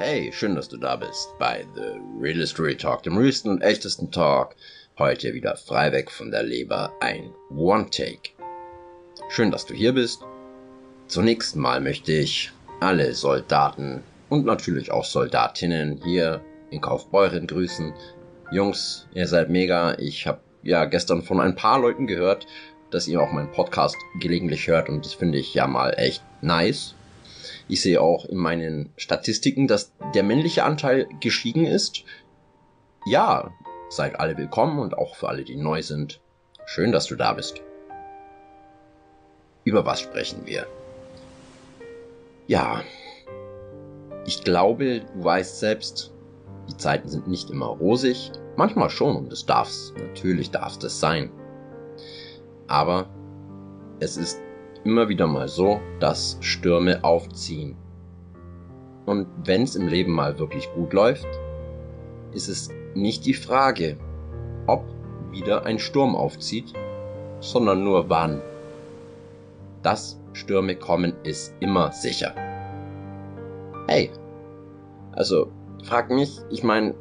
Hey, schön, dass du da bist bei The Real History Talk, dem realsten und echtesten Talk. Heute wieder frei weg von der Leber ein One-Take. Schön, dass du hier bist. Zunächst mal möchte ich alle Soldaten und natürlich auch Soldatinnen hier in Kaufbeuren grüßen. Jungs, ihr seid mega. Ich habe ja gestern von ein paar Leuten gehört, dass ihr auch meinen Podcast gelegentlich hört und das finde ich ja mal echt nice. Ich sehe auch in meinen Statistiken, dass der männliche Anteil gestiegen ist. Ja, seid alle willkommen und auch für alle, die neu sind. Schön, dass du da bist. Über was sprechen wir? Ja, ich glaube, du weißt selbst, die Zeiten sind nicht immer rosig, manchmal schon und es darf's, natürlich darf es sein. Aber es ist immer wieder mal so, dass Stürme aufziehen. Und wenn es im Leben mal wirklich gut läuft, ist es nicht die Frage, ob wieder ein Sturm aufzieht, sondern nur wann. Dass Stürme kommen, ist immer sicher. Hey, also frag mich, ich meine,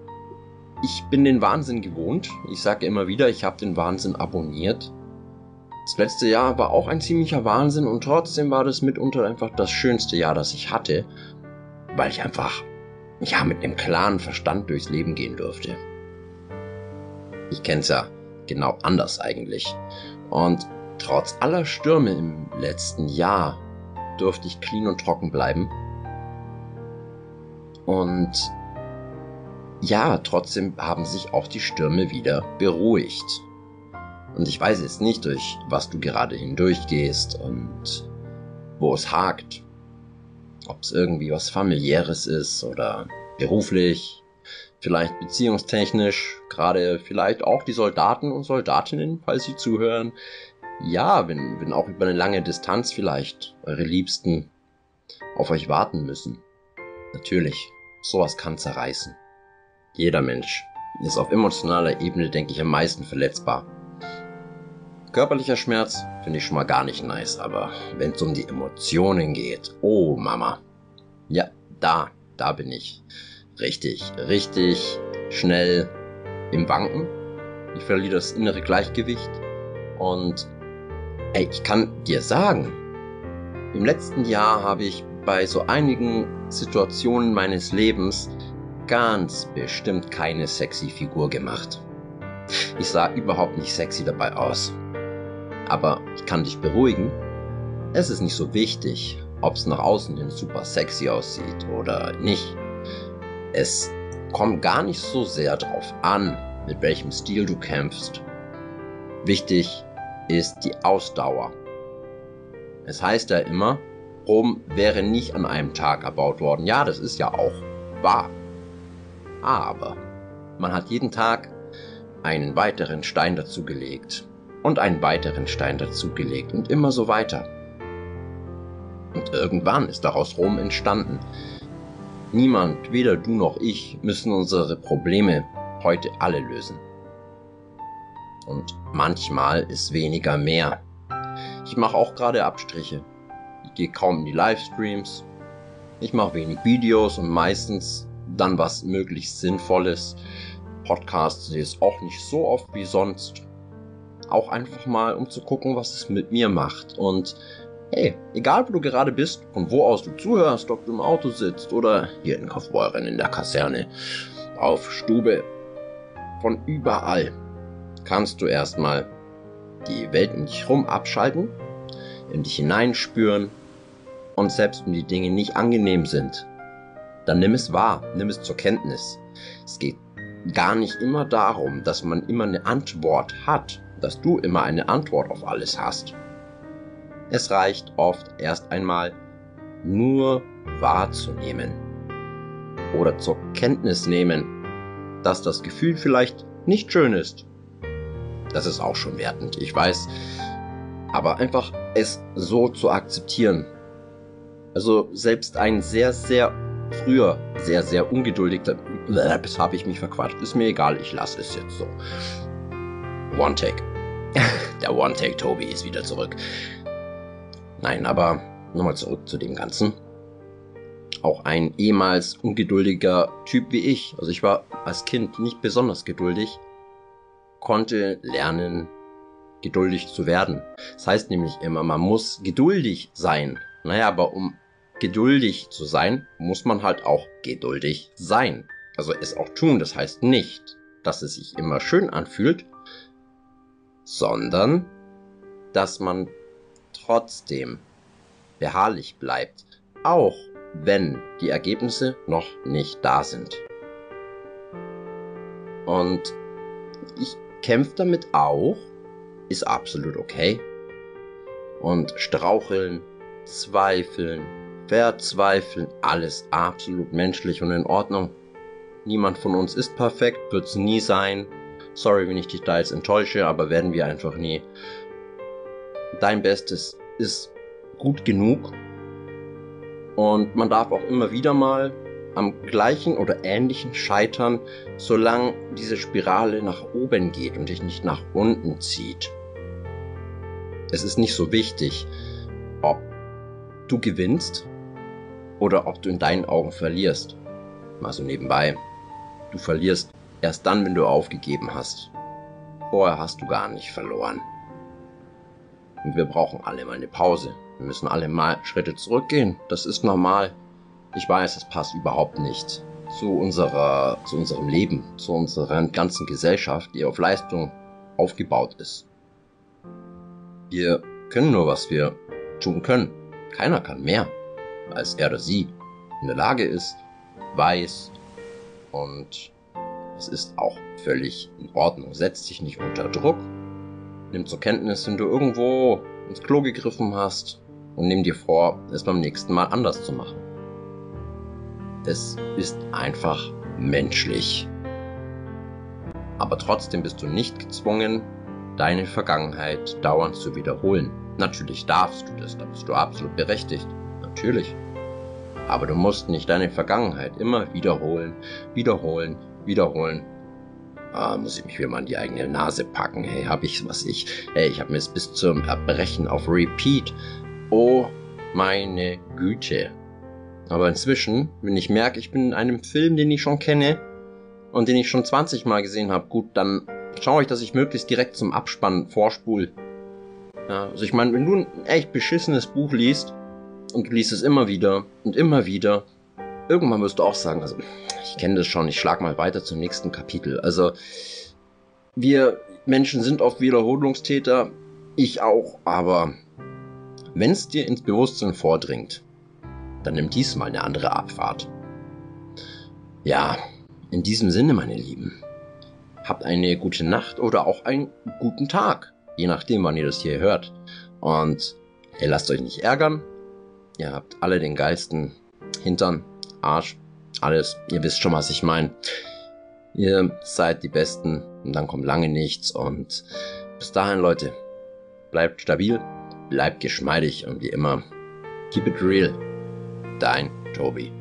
ich bin den Wahnsinn gewohnt. Ich sage immer wieder, ich habe den Wahnsinn abonniert. Das letzte Jahr war auch ein ziemlicher Wahnsinn und trotzdem war das mitunter einfach das schönste Jahr, das ich hatte, weil ich einfach, ja, mit einem klaren Verstand durchs Leben gehen durfte. Ich kenn's ja genau anders eigentlich. Und trotz aller Stürme im letzten Jahr durfte ich clean und trocken bleiben. Und ja, trotzdem haben sich auch die Stürme wieder beruhigt. Und ich weiß jetzt nicht, durch was du gerade hindurchgehst und wo es hakt. Ob es irgendwie was familiäres ist oder beruflich, vielleicht beziehungstechnisch, gerade vielleicht auch die Soldaten und Soldatinnen, falls sie zuhören. Ja, wenn, wenn auch über eine lange Distanz vielleicht eure Liebsten auf euch warten müssen. Natürlich, sowas kann zerreißen. Jeder Mensch ist auf emotionaler Ebene, denke ich, am meisten verletzbar. Körperlicher Schmerz finde ich schon mal gar nicht nice, aber wenn es um die Emotionen geht, oh Mama. Ja, da, da bin ich. Richtig, richtig schnell im Wanken. Ich verliere das innere Gleichgewicht. Und ey, ich kann dir sagen, im letzten Jahr habe ich bei so einigen Situationen meines Lebens ganz bestimmt keine sexy Figur gemacht. Ich sah überhaupt nicht sexy dabei aus. Aber ich kann dich beruhigen, es ist nicht so wichtig, ob es nach außen hin super sexy aussieht oder nicht. Es kommt gar nicht so sehr drauf an, mit welchem Stil du kämpfst. Wichtig ist die Ausdauer. Es heißt ja immer, Rom wäre nicht an einem Tag erbaut worden. Ja, das ist ja auch wahr. Aber man hat jeden Tag einen weiteren Stein dazu gelegt und einen weiteren Stein dazugelegt und immer so weiter. Und irgendwann ist daraus Rom entstanden. Niemand, weder du noch ich, müssen unsere Probleme heute alle lösen. Und manchmal ist weniger mehr. Ich mache auch gerade Abstriche. Ich gehe kaum in die Livestreams. Ich mache wenig Videos und meistens dann was möglichst Sinnvolles. Podcasts sehe ich auch nicht so oft wie sonst auch einfach mal, um zu gucken, was es mit mir macht. Und hey, egal wo du gerade bist, von wo aus du zuhörst, ob du im Auto sitzt oder hier in Kaufbeuren in der Kaserne, auf Stube, von überall kannst du erstmal die Welt um dich herum abschalten, in dich hineinspüren und selbst wenn die Dinge nicht angenehm sind, dann nimm es wahr, nimm es zur Kenntnis. Es geht gar nicht immer darum, dass man immer eine Antwort hat, dass du immer eine Antwort auf alles hast. Es reicht oft erst einmal nur wahrzunehmen oder zur Kenntnis nehmen, dass das Gefühl vielleicht nicht schön ist. Das ist auch schon wertend, ich weiß, aber einfach es so zu akzeptieren. Also selbst ein sehr, sehr früher sehr, sehr ungeduldiger, das habe ich mich verquatscht, ist mir egal, ich lasse es jetzt so. One Take. Der One-Take-Toby ist wieder zurück. Nein, aber nochmal zurück zu dem Ganzen. auch ein ehemals ungeduldiger Typ wie ich, also ich war als Kind nicht besonders geduldig, konnte lernen, geduldig zu werden. Das heißt nämlich immer, man muss geduldig sein. Naja, aber um geduldig zu sein, muss man halt auch geduldig sein. Also es auch tun. Das heißt nicht, dass es sich immer schön anfühlt, sondern dass man trotzdem beharrlich bleibt, auch wenn die Ergebnisse noch nicht da sind. Und ich kämpfe damit auch, ist absolut okay. Und straucheln, zweifeln, verzweifeln, alles absolut menschlich und in Ordnung. Niemand von uns ist perfekt, wird's nie sein. Sorry, wenn ich dich da jetzt enttäusche, aber werden wir einfach nie. Dein Bestes ist gut genug. Und man darf auch immer wieder mal am gleichen oder ähnlichen scheitern, solange diese Spirale nach oben geht und dich nicht nach unten zieht. Es ist nicht so wichtig, ob du gewinnst oder ob du in deinen Augen verlierst. Mal so nebenbei. Du verlierst erst dann, wenn du aufgegeben hast. Vorher hast du gar nicht verloren. Und wir brauchen alle mal eine Pause. Wir müssen alle mal Schritte zurückgehen. Das ist normal. Ich weiß, es passt überhaupt nicht zu unserer, zu unserem Leben, zu unserer ganzen Gesellschaft, die auf Leistung aufgebaut ist. Wir können nur, was wir tun können. Keiner kann mehr, als er oder sie in der Lage ist, weiß und es ist auch völlig in Ordnung. Setz dich nicht unter Druck. Nimm zur Kenntnis, wenn du irgendwo ins Klo gegriffen hast und nimm dir vor, es beim nächsten Mal anders zu machen. Es ist einfach menschlich. Aber trotzdem bist du nicht gezwungen, deine Vergangenheit dauernd zu wiederholen. Natürlich darfst du das, da bist du absolut berechtigt. Natürlich. Aber du musst nicht deine Vergangenheit immer wiederholen, wiederholen, wiederholen. Ah, muss ich mich wieder mal an die eigene Nase packen. Hey, hab ich was ich. Hey, ich habe mir es bis zum Erbrechen auf Repeat. Oh meine Güte. Aber inzwischen, wenn ich merke, ich bin in einem Film, den ich schon kenne und den ich schon 20 Mal gesehen habe, gut, dann schaue ich, dass ich möglichst direkt zum Abspann vorspul. Ja, also ich meine, wenn du ein echt beschissenes Buch liest und du liest es immer wieder und immer wieder, irgendwann wirst du auch sagen, also ich kenne das schon, ich schlag mal weiter zum nächsten Kapitel. Also wir Menschen sind oft Wiederholungstäter, ich auch, aber wenn es dir ins Bewusstsein vordringt, dann nimm diesmal eine andere Abfahrt. Ja, in diesem Sinne, meine Lieben, habt eine gute Nacht oder auch einen guten Tag, je nachdem, wann ihr das hier hört. Und ihr lasst euch nicht ärgern. Ihr habt alle den geilsten Hintern, Arsch, alles. Ihr wisst schon, was ich meine. Ihr seid die Besten und dann kommt lange nichts. Und bis dahin, Leute, bleibt stabil, bleibt geschmeidig und wie immer, keep it real. Dein Tobi.